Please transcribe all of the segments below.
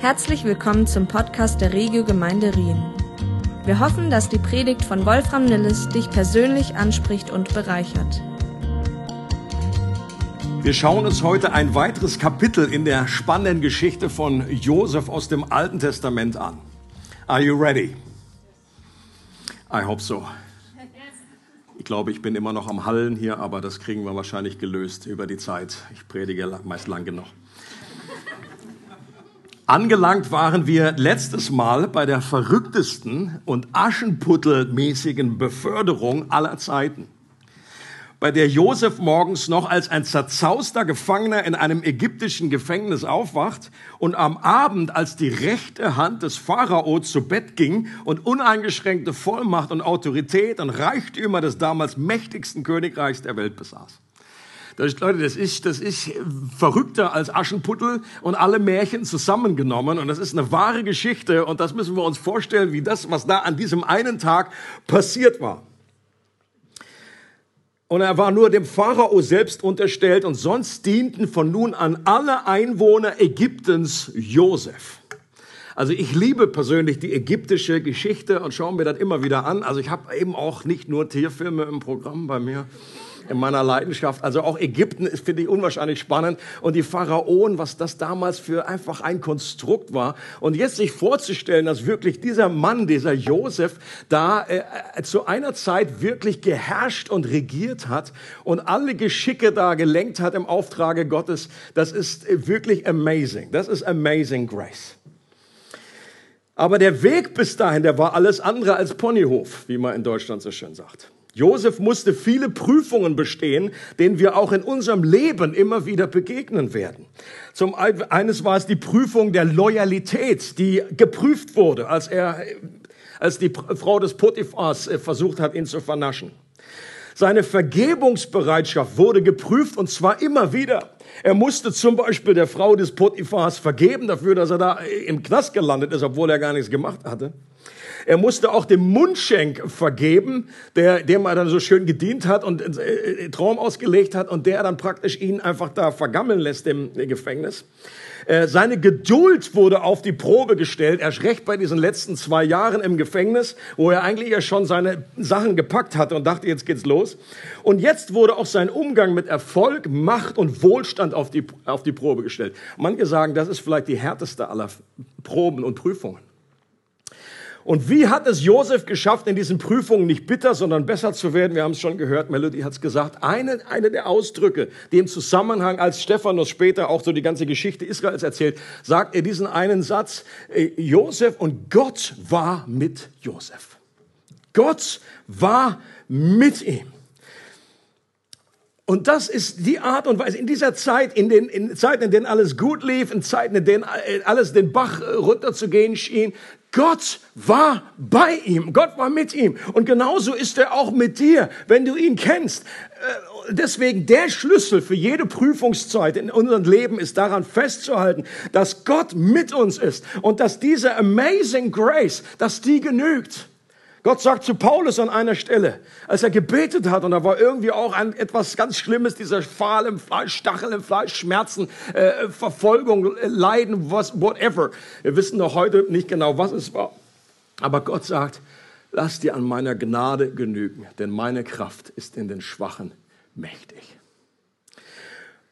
Herzlich willkommen zum Podcast der Regio Gemeinde Rien. Wir hoffen, dass die Predigt von Wolfram Nilles dich persönlich anspricht und bereichert. Wir schauen uns heute ein weiteres Kapitel in der spannenden Geschichte von Josef aus dem Alten Testament an. Are you ready? I hope so. Ich glaube, ich bin immer noch am Hallen hier, aber das kriegen wir wahrscheinlich gelöst über die Zeit. Ich predige meist lang genug. Angelangt waren wir letztes Mal bei der verrücktesten und aschenputtelmäßigen Beförderung aller Zeiten, bei der Josef morgens noch als ein zerzauster Gefangener in einem ägyptischen Gefängnis aufwacht und am Abend als die rechte Hand des Pharao zu Bett ging und uneingeschränkte Vollmacht und Autorität und Reichtümer des damals mächtigsten Königreichs der Welt besaß. Das Leute, das ist, das ist verrückter als Aschenputtel und alle Märchen zusammengenommen. Und das ist eine wahre Geschichte. Und das müssen wir uns vorstellen, wie das, was da an diesem einen Tag passiert war. Und er war nur dem Pharao selbst unterstellt und sonst dienten von nun an alle Einwohner Ägyptens Josef. Also ich liebe persönlich die ägyptische Geschichte und schaue mir das immer wieder an. Also ich habe eben auch nicht nur Tierfilme im Programm bei mir in meiner Leidenschaft. Also auch Ägypten finde ich, unwahrscheinlich spannend. Und die Pharaonen, was das damals für einfach ein Konstrukt war. Und jetzt sich vorzustellen, dass wirklich dieser Mann, dieser Josef, da äh, zu einer Zeit wirklich geherrscht und regiert hat und alle Geschicke da gelenkt hat im Auftrage Gottes, das ist äh, wirklich amazing. Das ist amazing grace. Aber der Weg bis dahin, der war alles andere als Ponyhof, wie man in Deutschland so schön sagt. Josef musste viele Prüfungen bestehen, denen wir auch in unserem Leben immer wieder begegnen werden. Zum eines war es die Prüfung der Loyalität, die geprüft wurde, als er, als die Frau des Potiphars äh, versucht hat, ihn zu vernaschen. Seine Vergebungsbereitschaft wurde geprüft und zwar immer wieder. Er musste zum Beispiel der Frau des Potiphars vergeben dafür, dass er da im Knast gelandet ist, obwohl er gar nichts gemacht hatte. Er musste auch dem Mundschenk vergeben, der, dem er dann so schön gedient hat und äh, äh, Traum ausgelegt hat und der dann praktisch ihn einfach da vergammeln lässt im Gefängnis. Äh, seine Geduld wurde auf die Probe gestellt, erst recht bei diesen letzten zwei Jahren im Gefängnis, wo er eigentlich ja schon seine Sachen gepackt hatte und dachte, jetzt geht's los. Und jetzt wurde auch sein Umgang mit Erfolg, Macht und Wohlstand auf die, auf die Probe gestellt. Manche sagen, das ist vielleicht die härteste aller Proben und Prüfungen. Und wie hat es Josef geschafft, in diesen Prüfungen nicht bitter, sondern besser zu werden? Wir haben es schon gehört, Melody hat es gesagt. Eine, eine der Ausdrücke, die im Zusammenhang, als Stephanus später auch so die ganze Geschichte Israels erzählt, sagt er diesen einen Satz, äh, Josef und Gott war mit Josef. Gott war mit ihm. Und das ist die Art und Weise, in dieser Zeit, in den in Zeiten, in denen alles gut lief, in Zeiten, in denen äh, alles den Bach äh, runterzugehen schien, Gott war bei ihm, Gott war mit ihm. Und genauso ist er auch mit dir, wenn du ihn kennst. Äh, deswegen der Schlüssel für jede Prüfungszeit in unserem Leben ist daran festzuhalten, dass Gott mit uns ist und dass diese amazing grace, dass die genügt. Gott sagt zu Paulus an einer Stelle, als er gebetet hat, und da war irgendwie auch ein, etwas ganz Schlimmes, dieser Pfahl im Fleisch, Stachel im Fleisch, Schmerzen, äh, Verfolgung, Leiden, was, whatever. Wir wissen noch heute nicht genau, was es war. Aber Gott sagt, lass dir an meiner Gnade genügen, denn meine Kraft ist in den Schwachen mächtig.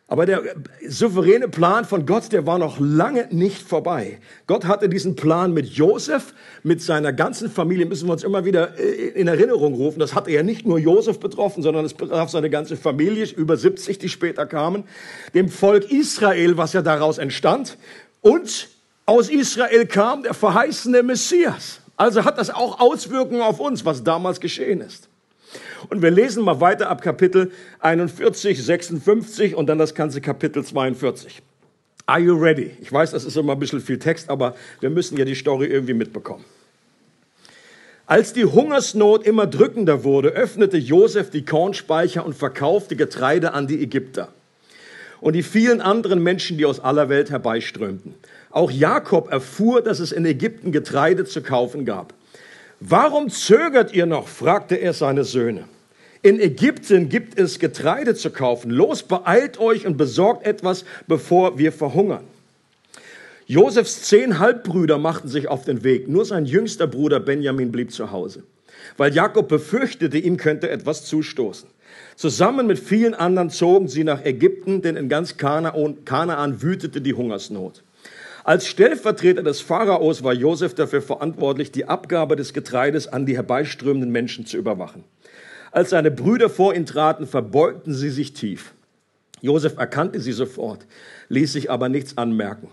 Aber der souveräne Plan von Gott, der war noch lange nicht vorbei. Gott hatte diesen Plan mit Josef, mit seiner ganzen Familie, müssen wir uns immer wieder äh, in Erinnerung rufen. Das hatte ja nicht nur Josef betroffen, sondern es betraf seine ganze Familie, über 70, die später kamen, dem Volk Israel, was ja daraus entstand. Und aus Israel kam der verheißene Messias. Also hat das auch Auswirkungen auf uns, was damals geschehen ist. Und wir lesen mal weiter ab Kapitel 41, 56 und dann das ganze Kapitel 42. Are you ready? Ich weiß, das ist immer ein bisschen viel Text, aber wir müssen ja die Story irgendwie mitbekommen. Als die Hungersnot immer drückender wurde, öffnete Josef die Kornspeicher und verkaufte Getreide an die Ägypter und die vielen anderen Menschen, die aus aller Welt herbeiströmten. Auch Jakob erfuhr, dass es in Ägypten Getreide zu kaufen gab. Warum zögert ihr noch? fragte er seine Söhne. In Ägypten gibt es Getreide zu kaufen. Los, beeilt euch und besorgt etwas, bevor wir verhungern. Josefs zehn Halbbrüder machten sich auf den Weg. Nur sein jüngster Bruder Benjamin blieb zu Hause, weil Jakob befürchtete, ihm könnte etwas zustoßen. Zusammen mit vielen anderen zogen sie nach Ägypten, denn in ganz Kanaan wütete die Hungersnot. Als Stellvertreter des Pharaos war Josef dafür verantwortlich, die Abgabe des Getreides an die herbeiströmenden Menschen zu überwachen. Als seine Brüder vor ihn traten, verbeugten sie sich tief. Josef erkannte sie sofort, ließ sich aber nichts anmerken.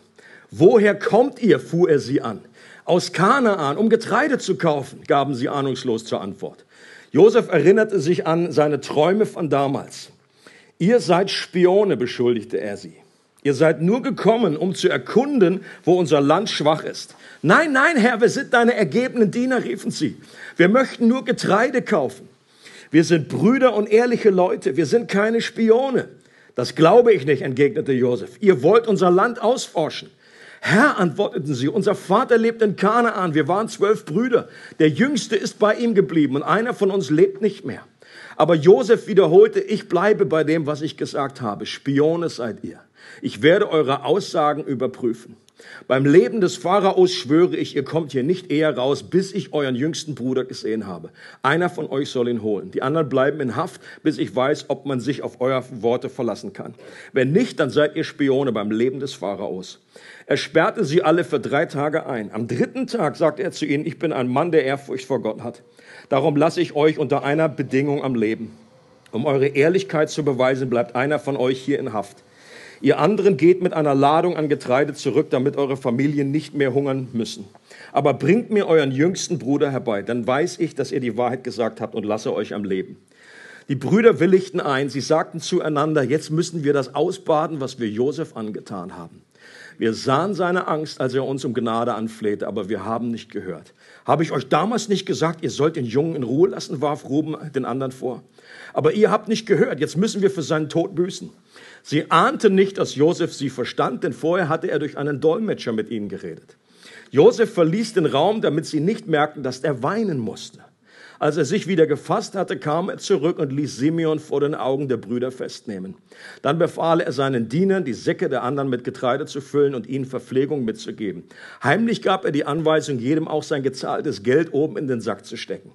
Woher kommt ihr? fuhr er sie an. Aus Kanaan, um Getreide zu kaufen, gaben sie ahnungslos zur Antwort. Josef erinnerte sich an seine Träume von damals. Ihr seid Spione, beschuldigte er sie. Ihr seid nur gekommen, um zu erkunden, wo unser Land schwach ist. Nein, nein, Herr, wir sind deine ergebenen Diener, riefen sie. Wir möchten nur Getreide kaufen. Wir sind Brüder und ehrliche Leute. Wir sind keine Spione. Das glaube ich nicht, entgegnete Josef. Ihr wollt unser Land ausforschen. Herr, antworteten sie, unser Vater lebt in Kanaan. Wir waren zwölf Brüder. Der jüngste ist bei ihm geblieben und einer von uns lebt nicht mehr. Aber Josef wiederholte, ich bleibe bei dem, was ich gesagt habe. Spione seid ihr. Ich werde eure Aussagen überprüfen. Beim Leben des Pharaos schwöre ich, ihr kommt hier nicht eher raus, bis ich euren jüngsten Bruder gesehen habe. Einer von euch soll ihn holen. Die anderen bleiben in Haft, bis ich weiß, ob man sich auf eure Worte verlassen kann. Wenn nicht, dann seid ihr Spione beim Leben des Pharaos. Er sperrte sie alle für drei Tage ein. Am dritten Tag sagte er zu ihnen, ich bin ein Mann, der Ehrfurcht vor Gott hat. Darum lasse ich euch unter einer Bedingung am Leben. Um eure Ehrlichkeit zu beweisen, bleibt einer von euch hier in Haft. Ihr anderen geht mit einer Ladung an Getreide zurück, damit eure Familien nicht mehr hungern müssen. Aber bringt mir euren jüngsten Bruder herbei, dann weiß ich, dass ihr die Wahrheit gesagt habt und lasse euch am Leben. Die Brüder willigten ein, sie sagten zueinander, jetzt müssen wir das ausbaden, was wir Josef angetan haben. Wir sahen seine Angst, als er uns um Gnade anflehte, aber wir haben nicht gehört. Habe ich euch damals nicht gesagt, ihr sollt den Jungen in Ruhe lassen, warf Ruben den anderen vor. Aber ihr habt nicht gehört, jetzt müssen wir für seinen Tod büßen. Sie ahnten nicht, dass Josef sie verstand, denn vorher hatte er durch einen Dolmetscher mit ihnen geredet. Josef verließ den Raum, damit sie nicht merkten, dass er weinen musste. Als er sich wieder gefasst hatte, kam er zurück und ließ Simeon vor den Augen der Brüder festnehmen. Dann befahl er seinen Dienern, die Säcke der anderen mit Getreide zu füllen und ihnen Verpflegung mitzugeben. Heimlich gab er die Anweisung, jedem auch sein gezahltes Geld oben in den Sack zu stecken.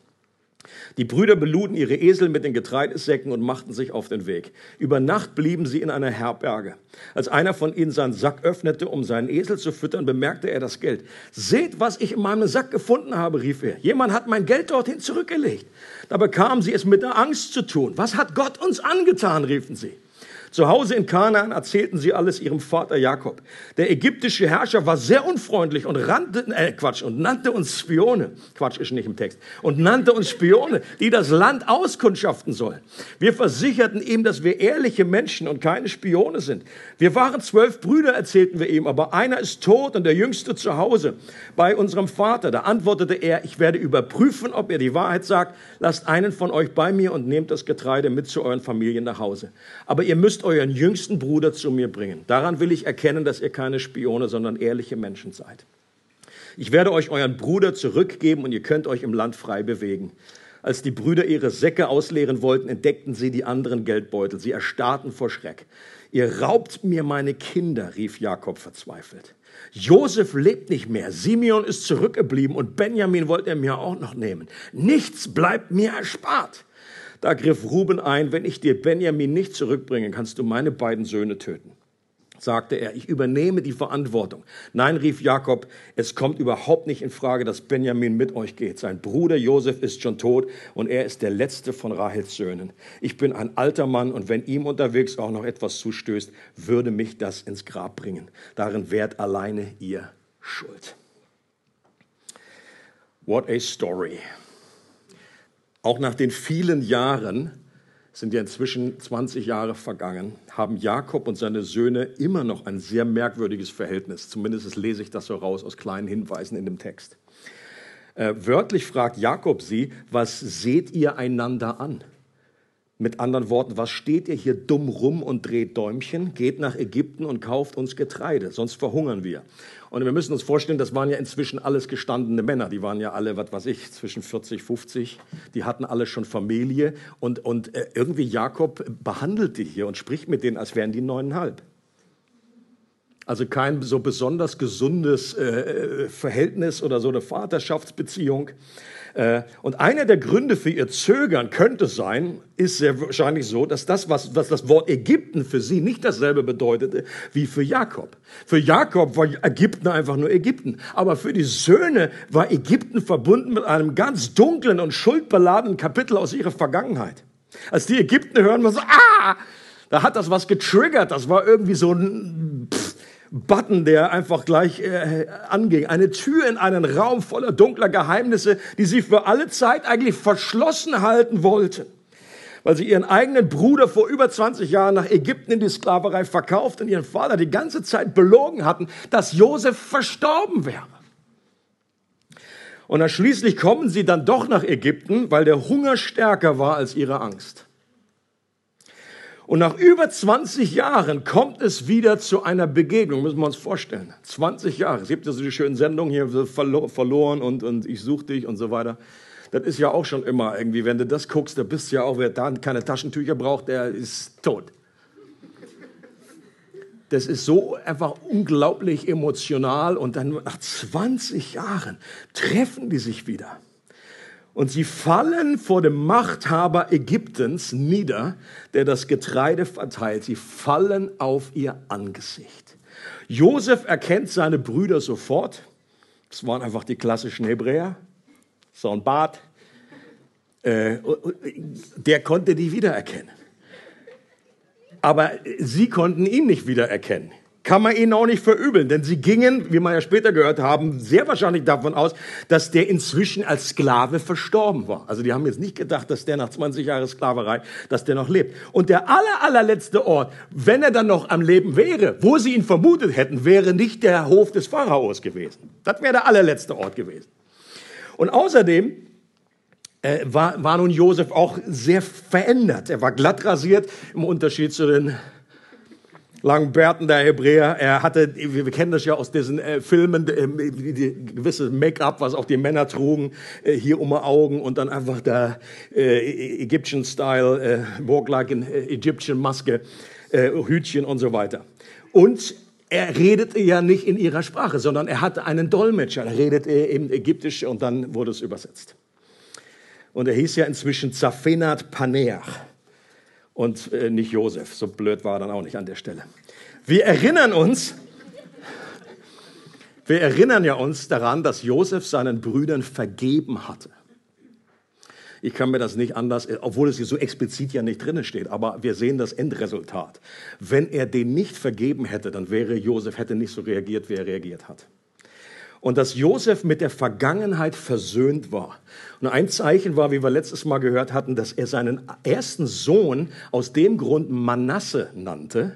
Die Brüder beluden ihre Esel mit den Getreidesäcken und machten sich auf den Weg. Über Nacht blieben sie in einer Herberge. Als einer von ihnen seinen Sack öffnete, um seinen Esel zu füttern, bemerkte er das Geld. Seht, was ich in meinem Sack gefunden habe, rief er. Jemand hat mein Geld dorthin zurückgelegt. Da bekamen sie es mit der Angst zu tun. Was hat Gott uns angetan, riefen sie. Zu Hause in Kanaan erzählten sie alles ihrem Vater Jakob. Der ägyptische Herrscher war sehr unfreundlich und rannte, äh, Quatsch, und nannte uns Spione. Quatsch ist nicht im Text. Und nannte uns Spione, die das Land auskundschaften sollen. Wir versicherten ihm, dass wir ehrliche Menschen und keine Spione sind. Wir waren zwölf Brüder, erzählten wir ihm, aber einer ist tot und der jüngste zu Hause bei unserem Vater. Da antwortete er, ich werde überprüfen, ob er die Wahrheit sagt. Lasst einen von euch bei mir und nehmt das Getreide mit zu euren Familien nach Hause. Aber ihr müsst müsst euren jüngsten Bruder zu mir bringen. Daran will ich erkennen, dass ihr keine Spione, sondern ehrliche Menschen seid. Ich werde euch euren Bruder zurückgeben und ihr könnt euch im Land frei bewegen. Als die Brüder ihre Säcke ausleeren wollten, entdeckten sie die anderen Geldbeutel. Sie erstarrten vor Schreck. Ihr raubt mir meine Kinder, rief Jakob verzweifelt. Josef lebt nicht mehr, Simeon ist zurückgeblieben und Benjamin wollte er mir auch noch nehmen. Nichts bleibt mir erspart. Da griff Ruben ein, wenn ich dir Benjamin nicht zurückbringe, kannst du meine beiden Söhne töten. Sagte er, ich übernehme die Verantwortung. Nein, rief Jakob, es kommt überhaupt nicht in Frage, dass Benjamin mit euch geht. Sein Bruder Josef ist schon tot und er ist der letzte von Rahels Söhnen. Ich bin ein alter Mann und wenn ihm unterwegs auch noch etwas zustößt, würde mich das ins Grab bringen. Darin wärt alleine ihr Schuld. What a story. Auch nach den vielen Jahren, sind ja inzwischen 20 Jahre vergangen, haben Jakob und seine Söhne immer noch ein sehr merkwürdiges Verhältnis. Zumindest lese ich das so raus aus kleinen Hinweisen in dem Text. Äh, wörtlich fragt Jakob sie, was seht ihr einander an? Mit anderen Worten, was steht ihr hier dumm rum und dreht Däumchen? Geht nach Ägypten und kauft uns Getreide, sonst verhungern wir. Und wir müssen uns vorstellen, das waren ja inzwischen alles gestandene Männer. Die waren ja alle, was weiß ich, zwischen 40, 50. Die hatten alle schon Familie. Und, und äh, irgendwie Jakob behandelt die hier und spricht mit denen, als wären die neuneinhalb. Also kein so besonders gesundes äh, Verhältnis oder so eine Vaterschaftsbeziehung. Äh, und einer der Gründe für ihr Zögern könnte sein, ist sehr wahrscheinlich so, dass das, was, was das Wort Ägypten für sie nicht dasselbe bedeutete wie für Jakob. Für Jakob war Ägypten einfach nur Ägypten. Aber für die Söhne war Ägypten verbunden mit einem ganz dunklen und schuldbeladenen Kapitel aus ihrer Vergangenheit. Als die Ägypten hören, so, ah, da hat das was getriggert. Das war irgendwie so ein pff, Button, der einfach gleich äh, anging. Eine Tür in einen Raum voller dunkler Geheimnisse, die sie für alle Zeit eigentlich verschlossen halten wollten. Weil sie ihren eigenen Bruder vor über 20 Jahren nach Ägypten in die Sklaverei verkauft und ihren Vater die ganze Zeit belogen hatten, dass Josef verstorben wäre. Und dann schließlich kommen sie dann doch nach Ägypten, weil der Hunger stärker war als ihre Angst. Und nach über 20 Jahren kommt es wieder zu einer Begegnung, müssen wir uns vorstellen. 20 Jahre. Es gibt ja so die schönen Sendungen hier, verloren und, und ich suche dich und so weiter. Das ist ja auch schon immer irgendwie, wenn du das guckst, da bist du ja auch, wer da keine Taschentücher braucht, der ist tot. Das ist so einfach unglaublich emotional und dann nach 20 Jahren treffen die sich wieder. Und sie fallen vor dem Machthaber Ägyptens nieder, der das Getreide verteilt. Sie fallen auf ihr Angesicht. Josef erkennt seine Brüder sofort. Das waren einfach die klassischen Hebräer. So ein Bart. Äh, der konnte die wiedererkennen. Aber sie konnten ihn nicht wiedererkennen kann man ihnen auch nicht verübeln, denn sie gingen, wie wir ja später gehört haben, sehr wahrscheinlich davon aus, dass der inzwischen als Sklave verstorben war. Also die haben jetzt nicht gedacht, dass der nach 20 Jahren Sklaverei, dass der noch lebt. Und der aller, allerletzte Ort, wenn er dann noch am Leben wäre, wo sie ihn vermutet hätten, wäre nicht der Hof des Pharaos gewesen. Das wäre der allerletzte Ort gewesen. Und außerdem äh, war, war nun Josef auch sehr verändert. Er war glatt rasiert im Unterschied zu den langen Bärten der Hebräer. Er hatte, wir kennen das ja aus diesen äh, Filmen, äh, die, gewisse Make-up, was auch die Männer trugen, äh, hier um die Augen und dann einfach der äh, Egyptian Style, äh, walk like an äh, Egyptian Maske, äh, Hütchen und so weiter. Und er redete ja nicht in ihrer Sprache, sondern er hatte einen Dolmetscher. Er redete eben Ägyptisch und dann wurde es übersetzt. Und er hieß ja inzwischen Zafenat Paneach und äh, nicht Josef. So blöd war er dann auch nicht an der Stelle. Wir erinnern uns, wir erinnern ja uns daran, dass Josef seinen Brüdern vergeben hatte. Ich kann mir das nicht anders, obwohl es hier so explizit ja nicht drinnen steht, aber wir sehen das Endresultat. Wenn er den nicht vergeben hätte, dann wäre Josef hätte nicht so reagiert, wie er reagiert hat und dass Josef mit der Vergangenheit versöhnt war. Und ein Zeichen war, wie wir letztes Mal gehört hatten, dass er seinen ersten Sohn aus dem Grund Manasse nannte,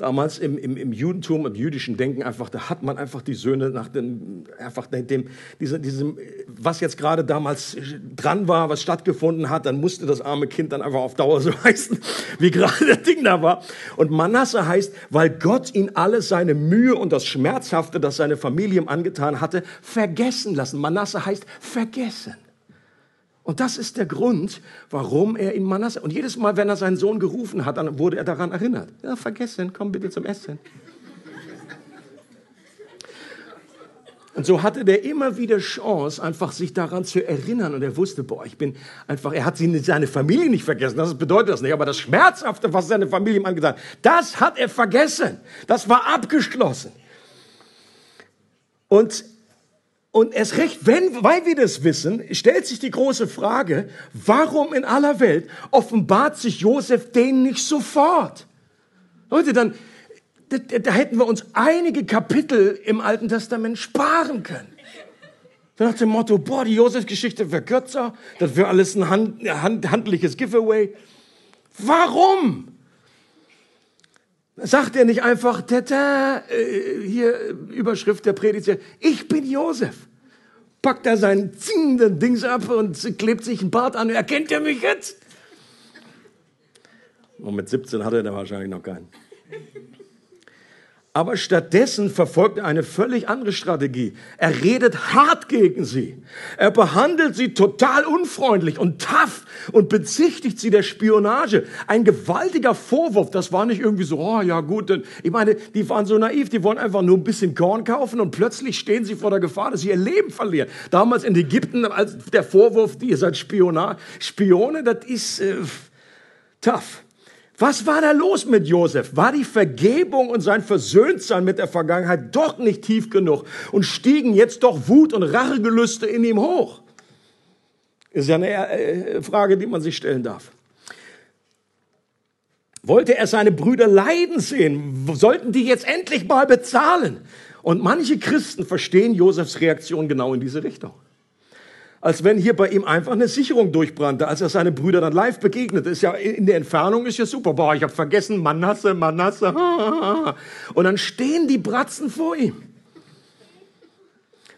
damals im, im, im Judentum, im jüdischen Denken einfach, da hat man einfach die Söhne nach dem, einfach dem, diesem, diesem, was jetzt gerade damals dran war, was stattgefunden hat, dann musste das arme Kind dann einfach auf Dauer so heißen, wie gerade das Ding da war. Und Manasse heißt, weil Gott ihn alle seine Mühe und das Schmerzhafte, das seine Familie ihm angetan hatte, vergessen lassen. Manasse heißt vergessen. Und das ist der Grund, warum er in Manasse, und jedes Mal, wenn er seinen Sohn gerufen hat, dann wurde er daran erinnert. Ja, vergessen, komm bitte zum Essen. Und so hatte der immer wieder Chance, einfach sich daran zu erinnern. Und er wusste, boah, ich bin einfach, er hat seine Familie nicht vergessen. Das bedeutet das nicht. Aber das Schmerzhafte, was seine Familie ihm angetan hat, das hat er vergessen. Das war abgeschlossen. Und und erst recht, wenn, weil wir das wissen, stellt sich die große Frage, warum in aller Welt offenbart sich Josef denen nicht sofort? Leute, dann, da, da hätten wir uns einige Kapitel im Alten Testament sparen können. So nach dem Motto, boah, die Josef-Geschichte wäre kürzer, das wäre alles ein hand, hand, handliches Giveaway. Warum? Sagt er nicht einfach, tata, äh, hier Überschrift der Predigt, ich bin Josef. Packt er sein zingenden Dings ab und klebt sich ein Bart an. Erkennt er mich jetzt? Und mit 17 hatte er wahrscheinlich noch keinen. Aber stattdessen verfolgt er eine völlig andere Strategie. Er redet hart gegen sie. Er behandelt sie total unfreundlich und tough und bezichtigt sie der Spionage. Ein gewaltiger Vorwurf. Das war nicht irgendwie so, oh ja gut. Denn, ich meine, die waren so naiv, die wollen einfach nur ein bisschen Korn kaufen und plötzlich stehen sie vor der Gefahr, dass sie ihr Leben verlieren. Damals in Ägypten, als der Vorwurf, ihr seid Spiona, Spione, das ist äh, tough. Was war da los mit Josef? War die Vergebung und sein Versöhntsein mit der Vergangenheit doch nicht tief genug und stiegen jetzt doch Wut und Rachegelüste in ihm hoch? Ist ja eine äh, Frage, die man sich stellen darf. Wollte er seine Brüder leiden sehen? Sollten die jetzt endlich mal bezahlen? Und manche Christen verstehen Josefs Reaktion genau in diese Richtung als wenn hier bei ihm einfach eine Sicherung durchbrannte, als er seine Brüder dann live begegnete. Ist ja in der Entfernung ist ja super. Boah, ich habe vergessen, Manasse, Manasse. Und dann stehen die Bratzen vor ihm.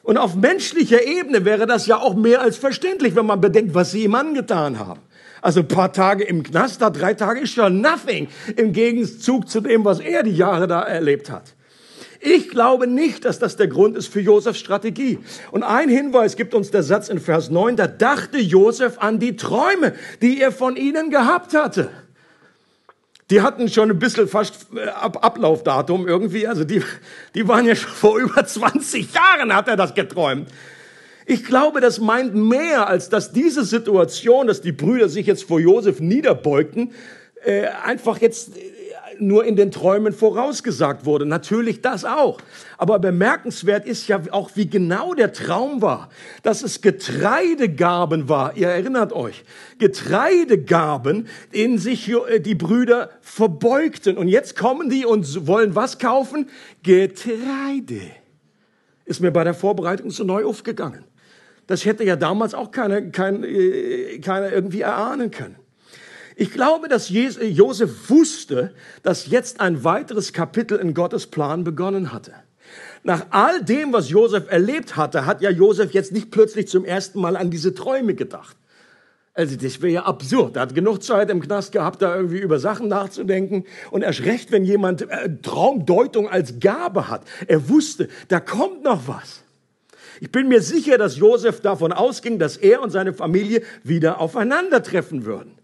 Und auf menschlicher Ebene wäre das ja auch mehr als verständlich, wenn man bedenkt, was sie ihm angetan haben. Also ein paar Tage im Knast, da drei Tage ist ja nothing im Gegenzug zu dem, was er die Jahre da erlebt hat. Ich glaube nicht, dass das der Grund ist für Josefs Strategie. Und ein Hinweis gibt uns der Satz in Vers 9, da dachte Josef an die Träume, die er von ihnen gehabt hatte. Die hatten schon ein bisschen fast äh, Ab Ablaufdatum irgendwie, also die, die waren ja schon vor über 20 Jahren hat er das geträumt. Ich glaube, das meint mehr, als dass diese Situation, dass die Brüder sich jetzt vor Josef niederbeugten, äh, einfach jetzt nur in den Träumen vorausgesagt wurde. Natürlich das auch. Aber bemerkenswert ist ja auch, wie genau der Traum war. Dass es Getreidegaben war. Ihr erinnert euch. Getreidegaben, in sich äh, die Brüder verbeugten. Und jetzt kommen die und wollen was kaufen? Getreide. Ist mir bei der Vorbereitung so neu aufgegangen. Das hätte ja damals auch keiner, keiner, äh, keiner irgendwie erahnen können. Ich glaube, dass Josef wusste, dass jetzt ein weiteres Kapitel in Gottes Plan begonnen hatte. Nach all dem, was Josef erlebt hatte, hat ja Josef jetzt nicht plötzlich zum ersten Mal an diese Träume gedacht. Also das wäre ja absurd. Er hat genug Zeit im Knast gehabt, da irgendwie über Sachen nachzudenken. Und erst recht, wenn jemand äh, Traumdeutung als Gabe hat. Er wusste, da kommt noch was. Ich bin mir sicher, dass Josef davon ausging, dass er und seine Familie wieder aufeinandertreffen würden.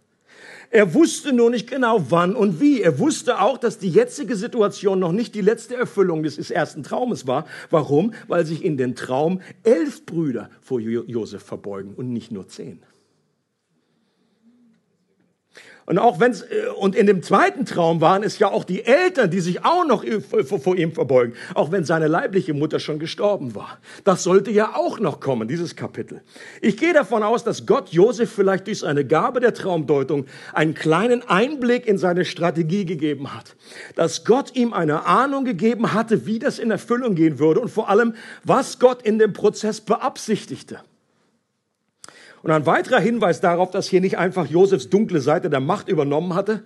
Er wusste nur nicht genau wann und wie. Er wusste auch, dass die jetzige Situation noch nicht die letzte Erfüllung des ersten Traumes war. Warum? Weil sich in den Traum elf Brüder vor Josef verbeugen und nicht nur zehn. Und auch wenn's, äh, und in dem zweiten Traum waren es ja auch die Eltern, die sich auch noch vor ihm verbeugen, auch wenn seine leibliche Mutter schon gestorben war. Das sollte ja auch noch kommen, dieses Kapitel. Ich gehe davon aus, dass Gott Josef vielleicht durch seine Gabe der Traumdeutung einen kleinen Einblick in seine Strategie gegeben hat. Dass Gott ihm eine Ahnung gegeben hatte, wie das in Erfüllung gehen würde und vor allem, was Gott in dem Prozess beabsichtigte. Und ein weiterer Hinweis darauf, dass hier nicht einfach Josefs dunkle Seite der Macht übernommen hatte,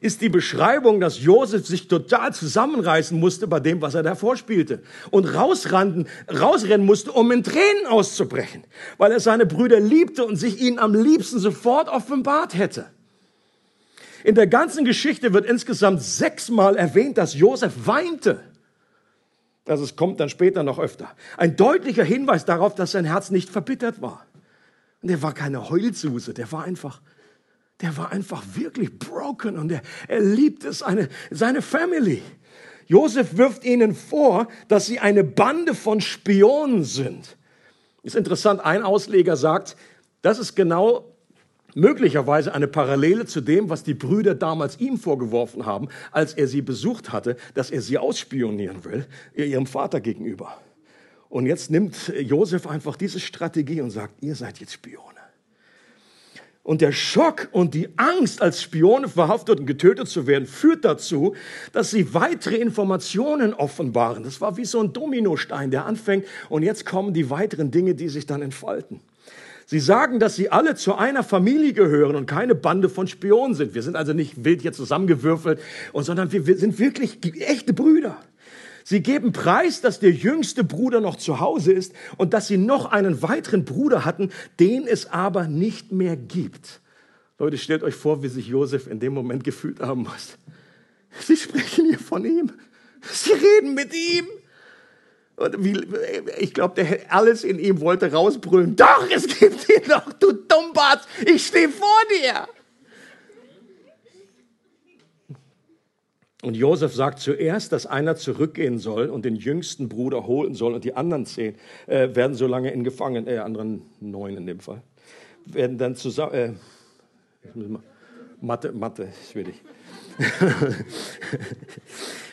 ist die Beschreibung, dass Josef sich total zusammenreißen musste bei dem, was er da vorspielte und rausrennen, rausrennen musste, um in Tränen auszubrechen, weil er seine Brüder liebte und sich ihnen am liebsten sofort offenbart hätte. In der ganzen Geschichte wird insgesamt sechsmal erwähnt, dass Josef weinte. Also kommt dann später noch öfter. Ein deutlicher Hinweis darauf, dass sein Herz nicht verbittert war. Der war keine Heulsuse, der war einfach, der war einfach wirklich broken und er, er liebt es, eine, seine Family. Josef wirft ihnen vor, dass sie eine Bande von Spionen sind. Ist interessant, ein Ausleger sagt, das ist genau möglicherweise eine Parallele zu dem, was die Brüder damals ihm vorgeworfen haben, als er sie besucht hatte, dass er sie ausspionieren will, ihrem Vater gegenüber. Und jetzt nimmt Josef einfach diese Strategie und sagt, ihr seid jetzt Spione. Und der Schock und die Angst, als Spione verhaftet und getötet zu werden, führt dazu, dass sie weitere Informationen offenbaren. Das war wie so ein Dominostein, der anfängt und jetzt kommen die weiteren Dinge, die sich dann entfalten. Sie sagen, dass sie alle zu einer Familie gehören und keine Bande von Spionen sind. Wir sind also nicht wild hier zusammengewürfelt, sondern wir sind wirklich echte Brüder. Sie geben preis, dass der jüngste Bruder noch zu Hause ist und dass sie noch einen weiteren Bruder hatten, den es aber nicht mehr gibt. Leute, stellt euch vor, wie sich Josef in dem Moment gefühlt haben muss. Sie sprechen hier von ihm. Sie reden mit ihm. Und wie, ich glaube, alles in ihm wollte rausbrüllen. Doch, es gibt ihn noch, du Dummbart. Ich stehe vor dir. Und Josef sagt zuerst, dass einer zurückgehen soll und den jüngsten Bruder holen soll und die anderen zehn äh, werden so lange in Gefangen, äh, anderen neun in dem Fall, werden dann zusammen, äh, Mathe, Mathe, ich.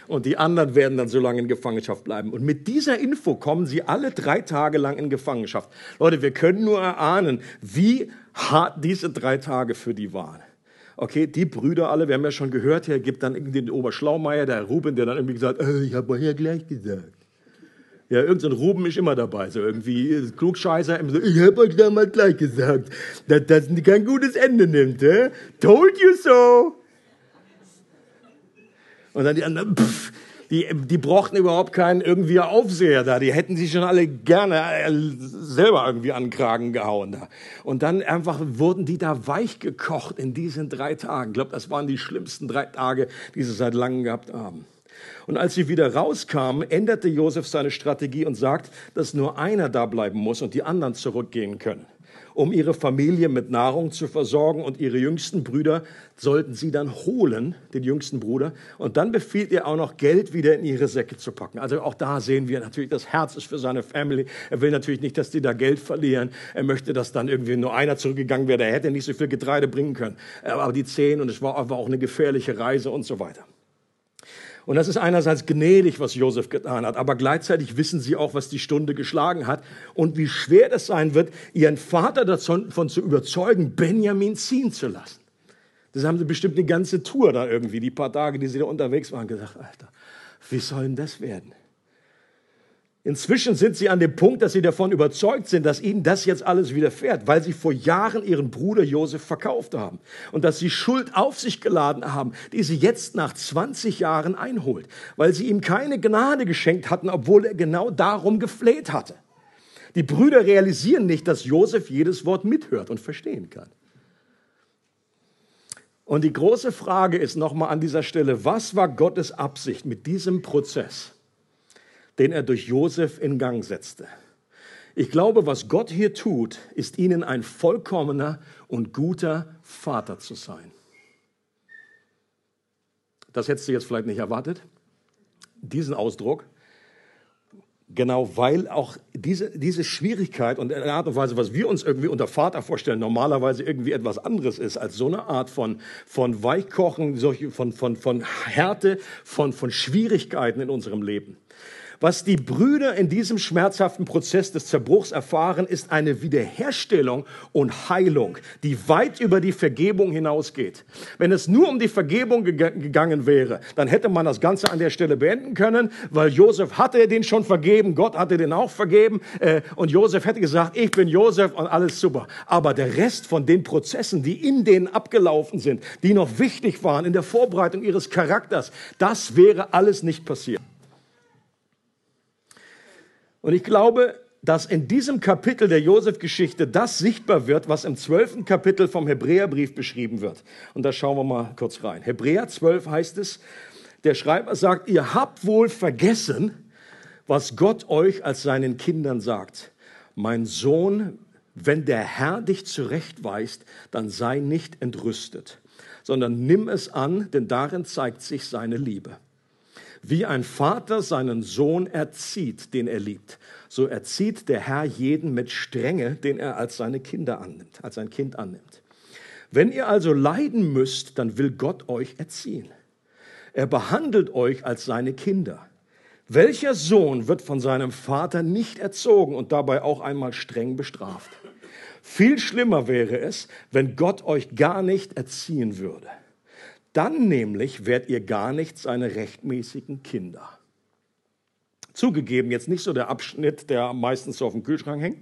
und die anderen werden dann so lange in Gefangenschaft bleiben. Und mit dieser Info kommen sie alle drei Tage lang in Gefangenschaft. Leute, wir können nur erahnen, wie hart diese drei Tage für die waren. Okay, die Brüder alle, wir haben ja schon gehört, hier gibt dann irgendwie den Oberschlaumeier, der Ruben, der dann irgendwie gesagt, äh, ich habe ja gleich gesagt. Ja, irgendein Ruben ist immer dabei, so irgendwie Klugscheißer. Ich habe euch damals gleich gesagt, dass das kein gutes Ende nimmt. Hä? Told you so. Und dann die anderen, pff, die, die brauchten überhaupt keinen irgendwie Aufseher da. Die hätten sich schon alle gerne äh, selber irgendwie an den Kragen gehauen da. Und dann einfach wurden die da weich gekocht in diesen drei Tagen. Ich glaube, das waren die schlimmsten drei Tage, die sie seit langem gehabt haben. Und als sie wieder rauskamen, änderte Josef seine Strategie und sagt, dass nur einer da bleiben muss und die anderen zurückgehen können um ihre Familie mit Nahrung zu versorgen und ihre jüngsten Brüder sollten sie dann holen, den jüngsten Bruder, und dann befiehlt er auch noch Geld wieder in ihre Säcke zu packen. Also auch da sehen wir natürlich, das Herz ist für seine Family. Er will natürlich nicht, dass die da Geld verlieren. Er möchte, dass dann irgendwie nur einer zurückgegangen wäre. Er hätte nicht so viel Getreide bringen können. Aber die zehn und es war aber auch eine gefährliche Reise und so weiter. Und das ist einerseits gnädig, was Josef getan hat, aber gleichzeitig wissen sie auch, was die Stunde geschlagen hat und wie schwer es sein wird, ihren Vater davon zu überzeugen, Benjamin ziehen zu lassen. Das haben sie bestimmt die ganze Tour da irgendwie, die paar Tage, die sie da unterwegs waren, gesagt, Alter, wie soll denn das werden? Inzwischen sind sie an dem Punkt, dass sie davon überzeugt sind, dass ihnen das jetzt alles widerfährt, weil sie vor Jahren ihren Bruder Josef verkauft haben und dass sie Schuld auf sich geladen haben, die sie jetzt nach 20 Jahren einholt, weil sie ihm keine Gnade geschenkt hatten, obwohl er genau darum gefleht hatte. Die Brüder realisieren nicht, dass Josef jedes Wort mithört und verstehen kann. Und die große Frage ist nochmal an dieser Stelle, was war Gottes Absicht mit diesem Prozess? Den er durch Josef in Gang setzte. Ich glaube, was Gott hier tut, ist ihnen ein vollkommener und guter Vater zu sein. Das hättest du jetzt vielleicht nicht erwartet, diesen Ausdruck. Genau, weil auch diese, diese Schwierigkeit und eine Art und Weise, was wir uns irgendwie unter Vater vorstellen, normalerweise irgendwie etwas anderes ist als so eine Art von, von Weichkochen, von, von, von Härte, von, von Schwierigkeiten in unserem Leben. Was die Brüder in diesem schmerzhaften Prozess des Zerbruchs erfahren, ist eine Wiederherstellung und Heilung, die weit über die Vergebung hinausgeht. Wenn es nur um die Vergebung gegangen wäre, dann hätte man das Ganze an der Stelle beenden können, weil Josef hatte den schon vergeben, Gott hatte den auch vergeben äh, und Josef hätte gesagt, ich bin Josef und alles super. Aber der Rest von den Prozessen, die in denen abgelaufen sind, die noch wichtig waren in der Vorbereitung ihres Charakters, das wäre alles nicht passiert. Und ich glaube, dass in diesem Kapitel der Josef-Geschichte das sichtbar wird, was im zwölften Kapitel vom Hebräerbrief beschrieben wird. Und da schauen wir mal kurz rein. Hebräer 12 heißt es, der Schreiber sagt, ihr habt wohl vergessen, was Gott euch als seinen Kindern sagt. Mein Sohn, wenn der Herr dich zurechtweist, dann sei nicht entrüstet, sondern nimm es an, denn darin zeigt sich seine Liebe. Wie ein Vater seinen Sohn erzieht, den er liebt, so erzieht der Herr jeden mit Strenge, den er als seine Kinder annimmt, als sein Kind annimmt. Wenn ihr also leiden müsst, dann will Gott euch erziehen. Er behandelt euch als seine Kinder. Welcher Sohn wird von seinem Vater nicht erzogen und dabei auch einmal streng bestraft? Viel schlimmer wäre es, wenn Gott euch gar nicht erziehen würde. Dann nämlich werdet ihr gar nicht seine rechtmäßigen Kinder. Zugegeben, jetzt nicht so der Abschnitt, der meistens so auf dem Kühlschrank hängt,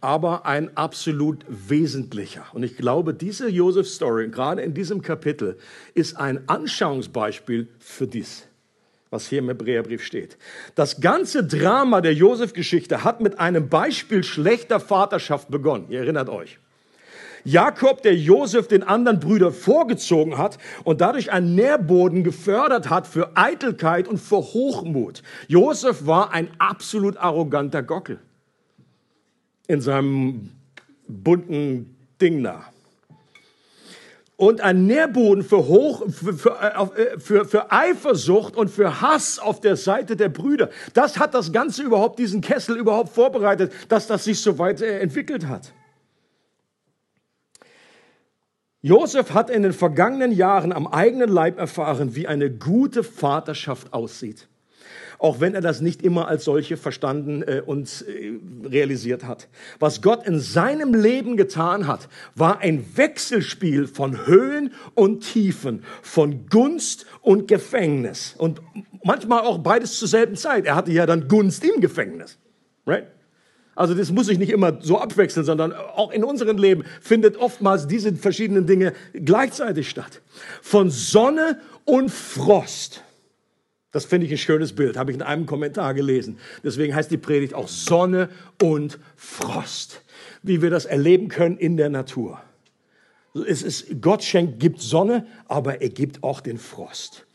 aber ein absolut wesentlicher. Und ich glaube, diese Josef-Story, gerade in diesem Kapitel, ist ein Anschauungsbeispiel für dies, was hier im Hebräerbrief steht. Das ganze Drama der Josef-Geschichte hat mit einem Beispiel schlechter Vaterschaft begonnen. Ihr erinnert euch. Jakob, der Josef den anderen Brüdern vorgezogen hat und dadurch einen Nährboden gefördert hat für Eitelkeit und für Hochmut. Josef war ein absolut arroganter Gockel in seinem bunten Ding da und ein Nährboden für, Hoch, für, für, äh, für, für Eifersucht und für Hass auf der Seite der Brüder. Das hat das Ganze überhaupt, diesen Kessel überhaupt vorbereitet, dass das sich so weit äh, entwickelt hat. Josef hat in den vergangenen Jahren am eigenen Leib erfahren, wie eine gute Vaterschaft aussieht auch wenn er das nicht immer als solche verstanden äh, und äh, realisiert hat. Was Gott in seinem Leben getan hat, war ein Wechselspiel von Höhen und Tiefen, von Gunst und Gefängnis und manchmal auch beides zur selben Zeit. Er hatte ja dann Gunst im Gefängnis, right? Also das muss sich nicht immer so abwechseln, sondern auch in unserem Leben findet oftmals diese verschiedenen Dinge gleichzeitig statt. Von Sonne und Frost das finde ich ein schönes Bild, habe ich in einem Kommentar gelesen. Deswegen heißt die Predigt auch Sonne und Frost, wie wir das erleben können in der Natur. Es ist, Gott schenkt, gibt Sonne, aber er gibt auch den Frost.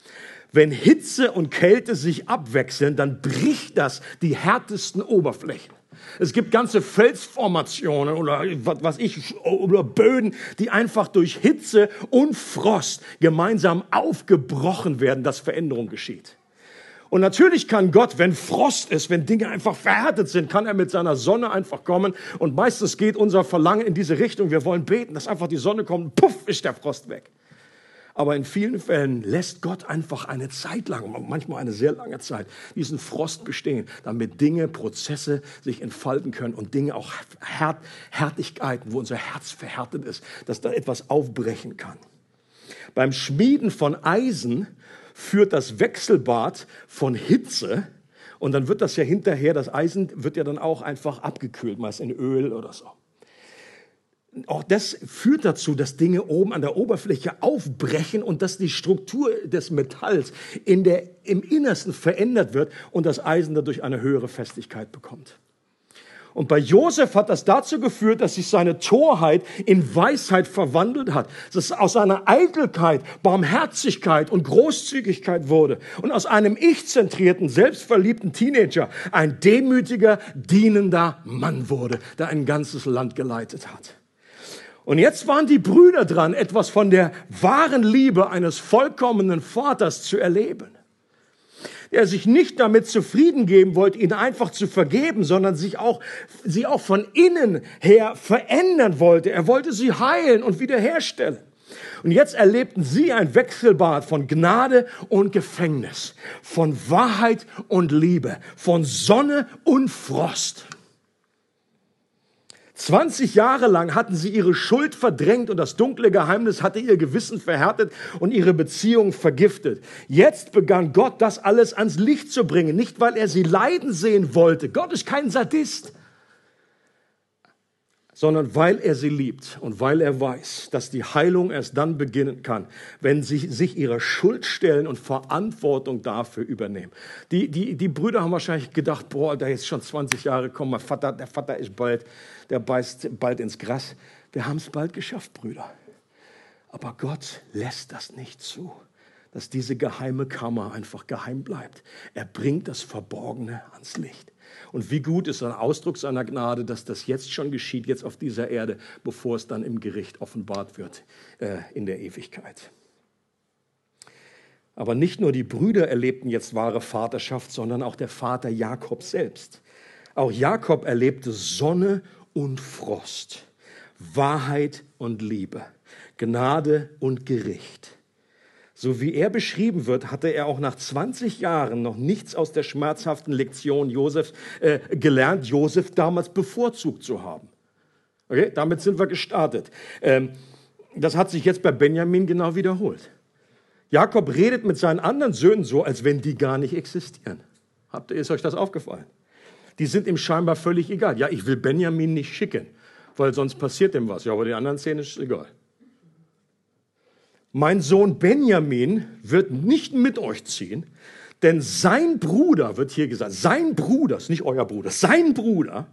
Wenn Hitze und Kälte sich abwechseln, dann bricht das die härtesten Oberflächen. Es gibt ganze Felsformationen oder was ich oder Böden, die einfach durch Hitze und Frost gemeinsam aufgebrochen werden, dass Veränderung geschieht. Und natürlich kann Gott, wenn Frost ist, wenn Dinge einfach verhärtet sind, kann er mit seiner Sonne einfach kommen. Und meistens geht unser Verlangen in diese Richtung. Wir wollen beten, dass einfach die Sonne kommt. Puff, ist der Frost weg. Aber in vielen Fällen lässt Gott einfach eine Zeit lang, manchmal eine sehr lange Zeit, diesen Frost bestehen, damit Dinge, Prozesse sich entfalten können und Dinge auch Härt, Härtigkeiten, wo unser Herz verhärtet ist, dass da etwas aufbrechen kann. Beim Schmieden von Eisen führt das Wechselbad von Hitze und dann wird das ja hinterher, das Eisen wird ja dann auch einfach abgekühlt, meist in Öl oder so. Auch das führt dazu, dass Dinge oben an der Oberfläche aufbrechen und dass die Struktur des Metalls in der, im Innersten verändert wird und das Eisen dadurch eine höhere Festigkeit bekommt. Und bei Josef hat das dazu geführt, dass sich seine Torheit in Weisheit verwandelt hat. Dass aus seiner Eitelkeit Barmherzigkeit und Großzügigkeit wurde. Und aus einem ich-zentrierten, selbstverliebten Teenager ein demütiger, dienender Mann wurde, der ein ganzes Land geleitet hat. Und jetzt waren die Brüder dran, etwas von der wahren Liebe eines vollkommenen Vaters zu erleben der sich nicht damit zufrieden geben wollte, ihnen einfach zu vergeben, sondern sich auch, sie auch von innen her verändern wollte. Er wollte sie heilen und wiederherstellen. Und jetzt erlebten sie ein Wechselbad von Gnade und Gefängnis, von Wahrheit und Liebe, von Sonne und Frost. 20 Jahre lang hatten sie ihre Schuld verdrängt und das dunkle Geheimnis hatte ihr Gewissen verhärtet und ihre Beziehung vergiftet. Jetzt begann Gott das alles ans Licht zu bringen, nicht weil er sie leiden sehen wollte. Gott ist kein Sadist sondern weil er sie liebt und weil er weiß, dass die Heilung erst dann beginnen kann, wenn sie sich ihrer Schuld stellen und Verantwortung dafür übernehmen. Die, die, die Brüder haben wahrscheinlich gedacht, boah, da ist schon 20 Jahre, komm, mein Vater, der Vater ist bald, der beißt bald ins Gras. Wir haben es bald geschafft, Brüder. Aber Gott lässt das nicht zu, dass diese geheime Kammer einfach geheim bleibt. Er bringt das Verborgene ans Licht. Und wie gut ist ein Ausdruck seiner Gnade, dass das jetzt schon geschieht, jetzt auf dieser Erde, bevor es dann im Gericht offenbart wird äh, in der Ewigkeit. Aber nicht nur die Brüder erlebten jetzt wahre Vaterschaft, sondern auch der Vater Jakob selbst. Auch Jakob erlebte Sonne und Frost, Wahrheit und Liebe, Gnade und Gericht. So wie er beschrieben wird, hatte er auch nach 20 Jahren noch nichts aus der schmerzhaften Lektion Josef äh, gelernt, Josef damals bevorzugt zu haben. Okay, damit sind wir gestartet. Ähm, das hat sich jetzt bei Benjamin genau wiederholt. Jakob redet mit seinen anderen Söhnen so, als wenn die gar nicht existieren. Habt ihr, ist euch das aufgefallen? Die sind ihm scheinbar völlig egal. Ja, ich will Benjamin nicht schicken, weil sonst passiert ihm was. Ja, aber die anderen zehn ist egal mein Sohn Benjamin wird nicht mit euch ziehen, denn sein Bruder, wird hier gesagt, sein Bruder, ist nicht euer Bruder, sein Bruder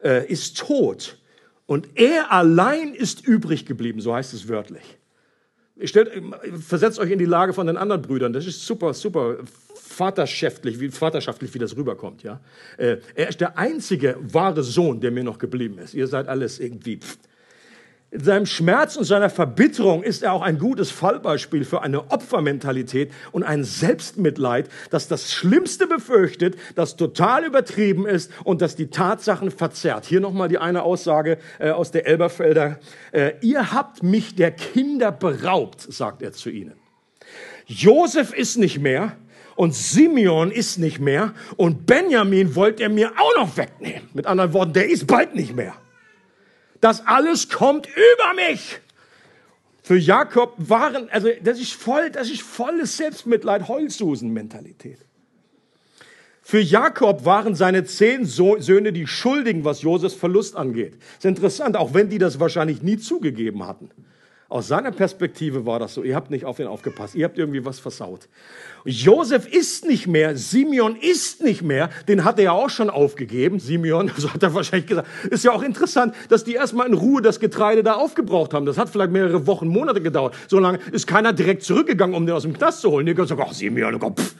äh, ist tot Und er allein ist übrig geblieben, so heißt es wörtlich. Stellt, versetzt euch in die Lage von den anderen Brüdern. Das ist super, super vaterschaftlich, wie, vaterschaftlich, wie das rüberkommt. Ja? Äh, er ist der einzige wahre Sohn, der mir noch geblieben ist. Ihr seid alles irgendwie pff, in seinem Schmerz und seiner Verbitterung ist er auch ein gutes Fallbeispiel für eine Opfermentalität und ein Selbstmitleid, das das Schlimmste befürchtet, das total übertrieben ist und das die Tatsachen verzerrt. Hier nochmal die eine Aussage äh, aus der Elberfelder. Äh, ihr habt mich der Kinder beraubt, sagt er zu ihnen. Josef ist nicht mehr und Simeon ist nicht mehr und Benjamin wollt er mir auch noch wegnehmen. Mit anderen Worten, der ist bald nicht mehr. Das alles kommt über mich. Für Jakob waren, also das ist voll, das ist volles Selbstmitleid, Heulsusen-Mentalität. Für Jakob waren seine zehn Söhne die Schuldigen, was Josefs Verlust angeht. Das ist interessant, auch wenn die das wahrscheinlich nie zugegeben hatten. Aus seiner Perspektive war das so. Ihr habt nicht auf ihn aufgepasst. Ihr habt irgendwie was versaut. Josef ist nicht mehr. Simeon ist nicht mehr. Den hat er ja auch schon aufgegeben. Simeon, so hat er wahrscheinlich gesagt. Ist ja auch interessant, dass die erstmal in Ruhe das Getreide da aufgebraucht haben. Das hat vielleicht mehrere Wochen, Monate gedauert. So lange ist keiner direkt zurückgegangen, um den aus dem Knast zu holen. Die haben gesagt, ach Simeon, komm, pff.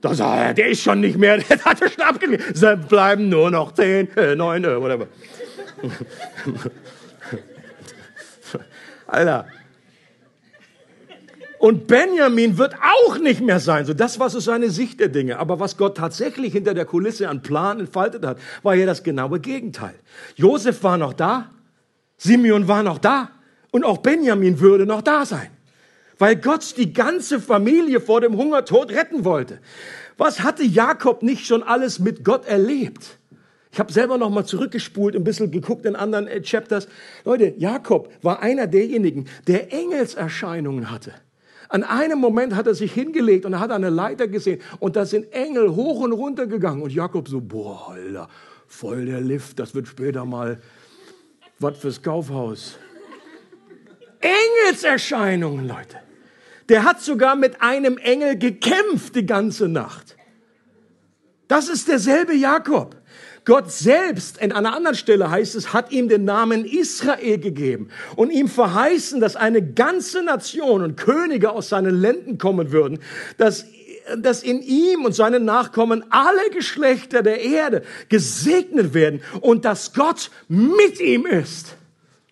Das, der ist schon nicht mehr, der hat schon abgegeben. Bleiben nur noch zehn, äh, neun, äh, whatever. Alter. Und Benjamin wird auch nicht mehr sein. So, das war so seine Sicht der Dinge. Aber was Gott tatsächlich hinter der Kulisse an Plan entfaltet hat, war ja das genaue Gegenteil. Josef war noch da, Simeon war noch da und auch Benjamin würde noch da sein. Weil Gott die ganze Familie vor dem Hungertod retten wollte. Was hatte Jakob nicht schon alles mit Gott erlebt? Ich habe selber noch mal zurückgespult, ein bisschen geguckt in anderen äh, Chapters. Leute, Jakob war einer derjenigen, der Engelserscheinungen hatte. An einem Moment hat er sich hingelegt und er hat eine Leiter gesehen und da sind Engel hoch und runter gegangen und Jakob so, boah, Alter, voll der Lift, das wird später mal was fürs Kaufhaus. Engelserscheinungen, Leute. Der hat sogar mit einem Engel gekämpft die ganze Nacht. Das ist derselbe Jakob. Gott selbst, in einer anderen Stelle heißt es, hat ihm den Namen Israel gegeben und ihm verheißen, dass eine ganze Nation und Könige aus seinen Ländern kommen würden, dass dass in ihm und seinen Nachkommen alle Geschlechter der Erde gesegnet werden und dass Gott mit ihm ist.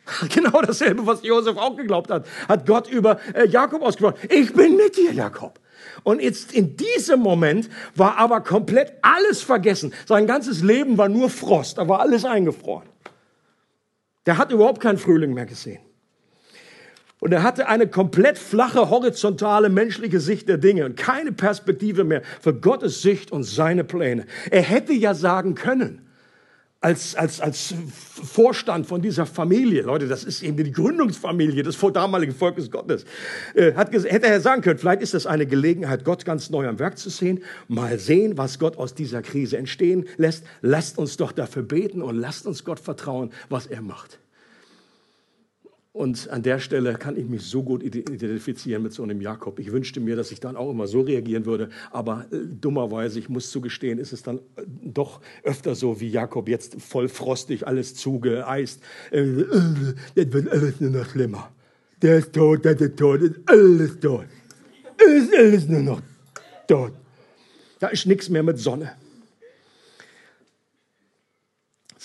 Genau dasselbe, was Josef auch geglaubt hat, hat Gott über äh, Jakob ausgesprochen. Ich bin mit dir, Jakob. Und jetzt in diesem Moment war aber komplett alles vergessen. Sein ganzes Leben war nur Frost, da war alles eingefroren. Der hat überhaupt keinen Frühling mehr gesehen. Und er hatte eine komplett flache, horizontale menschliche Sicht der Dinge und keine Perspektive mehr für Gottes Sicht und seine Pläne. Er hätte ja sagen können, als, als, als Vorstand von dieser Familie, Leute, das ist eben die Gründungsfamilie des damaligen Volkes Gottes, äh, hat, hätte er sagen können, vielleicht ist das eine Gelegenheit, Gott ganz neu am Werk zu sehen, mal sehen, was Gott aus dieser Krise entstehen lässt. Lasst uns doch dafür beten und lasst uns Gott vertrauen, was er macht. Und an der Stelle kann ich mich so gut identifizieren mit so einem Jakob. Ich wünschte mir, dass ich dann auch immer so reagieren würde. Aber äh, dummerweise, ich muss zugestehen, ist es dann äh, doch öfter so wie Jakob, jetzt voll frostig, alles zugeeist. Äh, äh, jetzt wird alles nur noch schlimmer. Der ist tot, der ist tot, ist alles tot. Ist alles nur noch tot. Da ist nichts mehr mit Sonne.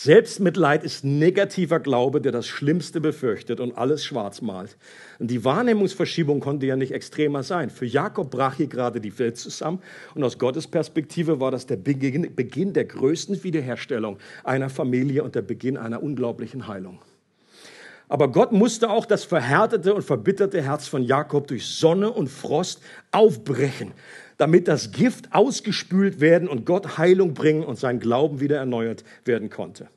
Selbstmitleid ist negativer Glaube, der das Schlimmste befürchtet und alles schwarz malt. Und die Wahrnehmungsverschiebung konnte ja nicht extremer sein. Für Jakob brach hier gerade die Welt zusammen und aus Gottes Perspektive war das der Beginn, Beginn der größten Wiederherstellung einer Familie und der Beginn einer unglaublichen Heilung. Aber Gott musste auch das verhärtete und verbitterte Herz von Jakob durch Sonne und Frost aufbrechen, damit das Gift ausgespült werden und Gott Heilung bringen und sein Glauben wieder erneuert werden konnte.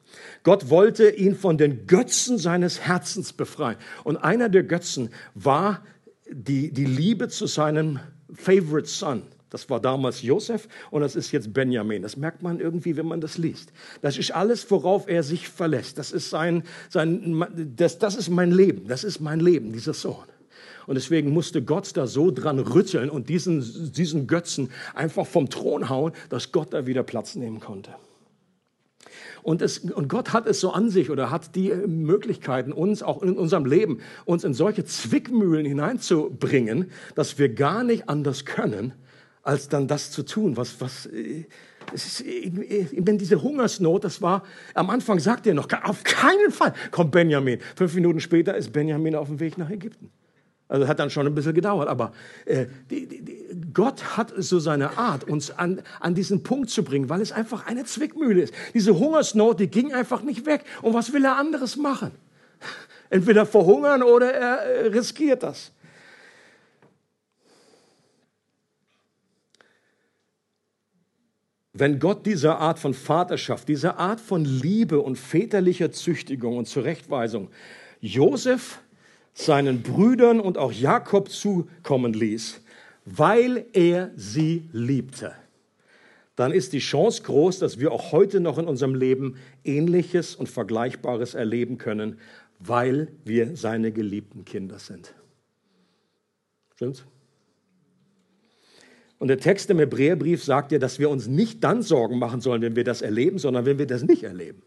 Gott wollte ihn von den Götzen seines Herzens befreien. Und einer der Götzen war die, die Liebe zu seinem Favorite Son. Das war damals Josef und das ist jetzt Benjamin. Das merkt man irgendwie, wenn man das liest. Das ist alles, worauf er sich verlässt. Das ist sein, sein das, das ist mein Leben. Das ist mein Leben, dieser Sohn. Und deswegen musste Gott da so dran rütteln und diesen, diesen Götzen einfach vom Thron hauen, dass Gott da wieder Platz nehmen konnte. Und, es, und Gott hat es so an sich oder hat die Möglichkeiten, uns auch in unserem Leben, uns in solche Zwickmühlen hineinzubringen, dass wir gar nicht anders können, als dann das zu tun, was, was, äh, es ist, wenn diese Hungersnot, das war, am Anfang sagt er noch, auf keinen Fall kommt Benjamin. Fünf Minuten später ist Benjamin auf dem Weg nach Ägypten. Also hat dann schon ein bisschen gedauert, aber äh, die, die, Gott hat so seine Art, uns an, an diesen Punkt zu bringen, weil es einfach eine Zwickmühle ist. Diese Hungersnot, die ging einfach nicht weg. Und was will er anderes machen? Entweder verhungern oder er äh, riskiert das. Wenn Gott diese Art von Vaterschaft, diese Art von Liebe und väterlicher Züchtigung und Zurechtweisung Josef seinen Brüdern und auch Jakob zukommen ließ, weil er sie liebte, dann ist die Chance groß, dass wir auch heute noch in unserem Leben Ähnliches und Vergleichbares erleben können, weil wir seine geliebten Kinder sind. Stimmt's? Und der Text im Hebräerbrief sagt ja, dass wir uns nicht dann Sorgen machen sollen, wenn wir das erleben, sondern wenn wir das nicht erleben.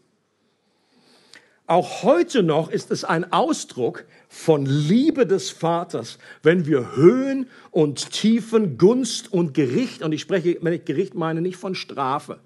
Auch heute noch ist es ein Ausdruck von Liebe des Vaters, wenn wir Höhen und Tiefen, Gunst und Gericht, und ich spreche, wenn ich Gericht meine, nicht von Strafe,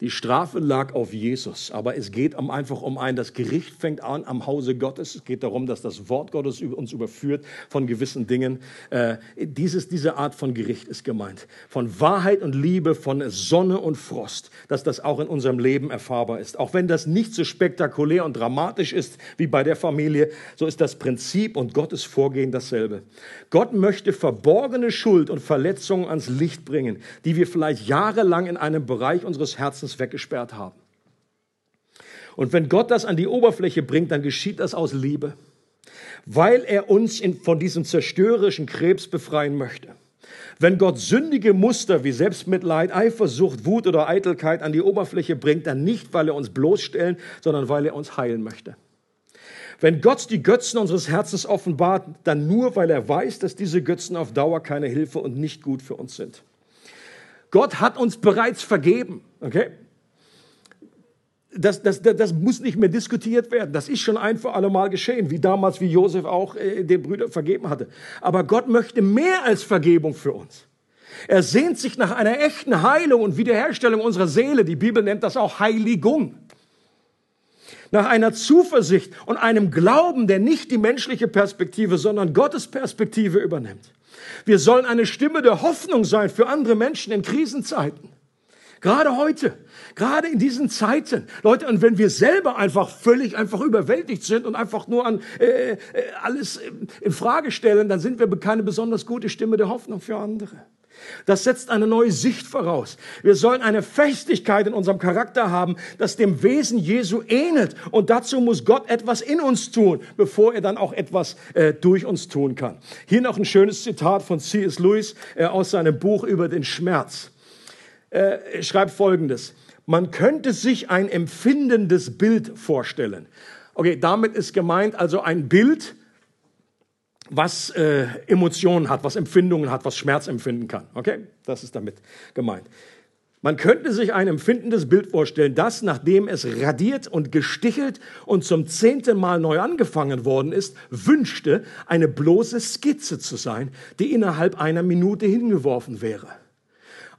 die Strafe lag auf Jesus, aber es geht einfach um ein, das Gericht fängt an am Hause Gottes. Es geht darum, dass das Wort Gottes uns überführt von gewissen Dingen. Äh, dieses, diese Art von Gericht ist gemeint. Von Wahrheit und Liebe, von Sonne und Frost, dass das auch in unserem Leben erfahrbar ist. Auch wenn das nicht so spektakulär und dramatisch ist wie bei der Familie, so ist das Prinzip und Gottes Vorgehen dasselbe. Gott möchte verborgene Schuld und Verletzungen ans Licht bringen, die wir vielleicht jahrelang in einem Bereich unseres Herzens uns weggesperrt haben. Und wenn Gott das an die Oberfläche bringt, dann geschieht das aus Liebe, weil er uns in, von diesem zerstörerischen Krebs befreien möchte. Wenn Gott sündige Muster wie Selbstmitleid, Eifersucht, Wut oder Eitelkeit an die Oberfläche bringt, dann nicht, weil er uns bloßstellen, sondern weil er uns heilen möchte. Wenn Gott die Götzen unseres Herzens offenbart, dann nur, weil er weiß, dass diese Götzen auf Dauer keine Hilfe und nicht gut für uns sind. Gott hat uns bereits vergeben. Okay? Das, das, das, das muss nicht mehr diskutiert werden. Das ist schon ein für alle Mal geschehen, wie damals, wie Josef auch äh, den Brüdern vergeben hatte. Aber Gott möchte mehr als Vergebung für uns. Er sehnt sich nach einer echten Heilung und Wiederherstellung unserer Seele. Die Bibel nennt das auch Heiligung. Nach einer Zuversicht und einem Glauben, der nicht die menschliche Perspektive, sondern Gottes Perspektive übernimmt. Wir sollen eine Stimme der Hoffnung sein für andere Menschen in Krisenzeiten. Gerade heute, gerade in diesen Zeiten. Leute, und wenn wir selber einfach völlig einfach überwältigt sind und einfach nur an äh, äh alles in Frage stellen, dann sind wir keine besonders gute Stimme der Hoffnung für andere. Das setzt eine neue Sicht voraus. Wir sollen eine Festigkeit in unserem Charakter haben, das dem Wesen Jesu ähnelt. Und dazu muss Gott etwas in uns tun, bevor er dann auch etwas äh, durch uns tun kann. Hier noch ein schönes Zitat von C.S. Lewis äh, aus seinem Buch über den Schmerz. Äh, schreibt Folgendes. Man könnte sich ein empfindendes Bild vorstellen. Okay, damit ist gemeint also ein Bild, was äh, Emotionen hat, was Empfindungen hat, was Schmerz empfinden kann. Okay, das ist damit gemeint. Man könnte sich ein empfindendes Bild vorstellen, das, nachdem es radiert und gestichelt und zum zehnten Mal neu angefangen worden ist, wünschte, eine bloße Skizze zu sein, die innerhalb einer Minute hingeworfen wäre.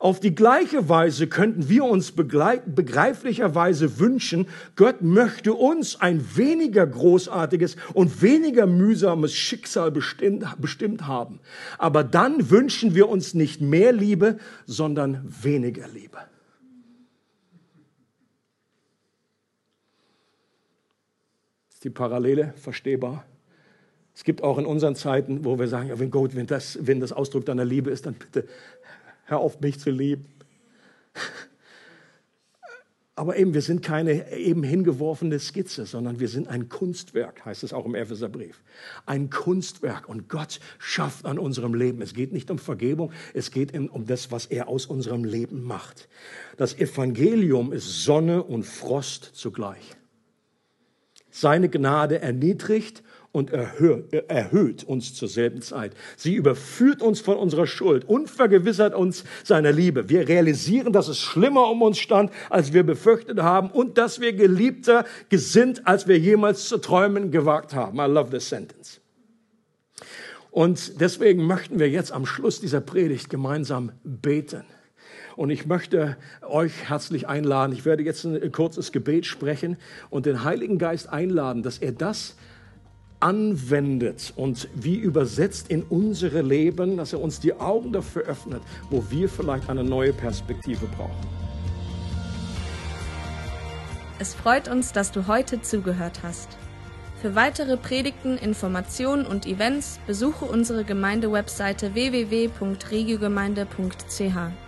Auf die gleiche Weise könnten wir uns begreiflicherweise wünschen, Gott möchte uns ein weniger großartiges und weniger mühsames Schicksal bestimmt, bestimmt haben. Aber dann wünschen wir uns nicht mehr Liebe, sondern weniger Liebe. Ist die Parallele verstehbar? Es gibt auch in unseren Zeiten, wo wir sagen, ja, wenn Gott, wenn das, wenn das Ausdruck deiner Liebe ist, dann bitte hör auf mich zu lieben. Aber eben, wir sind keine eben hingeworfene Skizze, sondern wir sind ein Kunstwerk, heißt es auch im Epheserbrief. Ein Kunstwerk und Gott schafft an unserem Leben. Es geht nicht um Vergebung, es geht um das, was er aus unserem Leben macht. Das Evangelium ist Sonne und Frost zugleich. Seine Gnade erniedrigt und erhöht uns zur selben Zeit. Sie überführt uns von unserer Schuld und vergewissert uns seiner Liebe. Wir realisieren, dass es schlimmer um uns stand, als wir befürchtet haben und dass wir geliebter gesinnt, als wir jemals zu träumen gewagt haben. I love this sentence. Und deswegen möchten wir jetzt am Schluss dieser Predigt gemeinsam beten. Und ich möchte euch herzlich einladen. Ich werde jetzt ein kurzes Gebet sprechen und den Heiligen Geist einladen, dass er das anwendet und wie übersetzt in unsere Leben, dass er uns die Augen dafür öffnet, wo wir vielleicht eine neue Perspektive brauchen. Es freut uns, dass du heute zugehört hast. Für weitere Predigten, Informationen und Events besuche unsere Gemeindewebseite www.regiogemeinde.ch.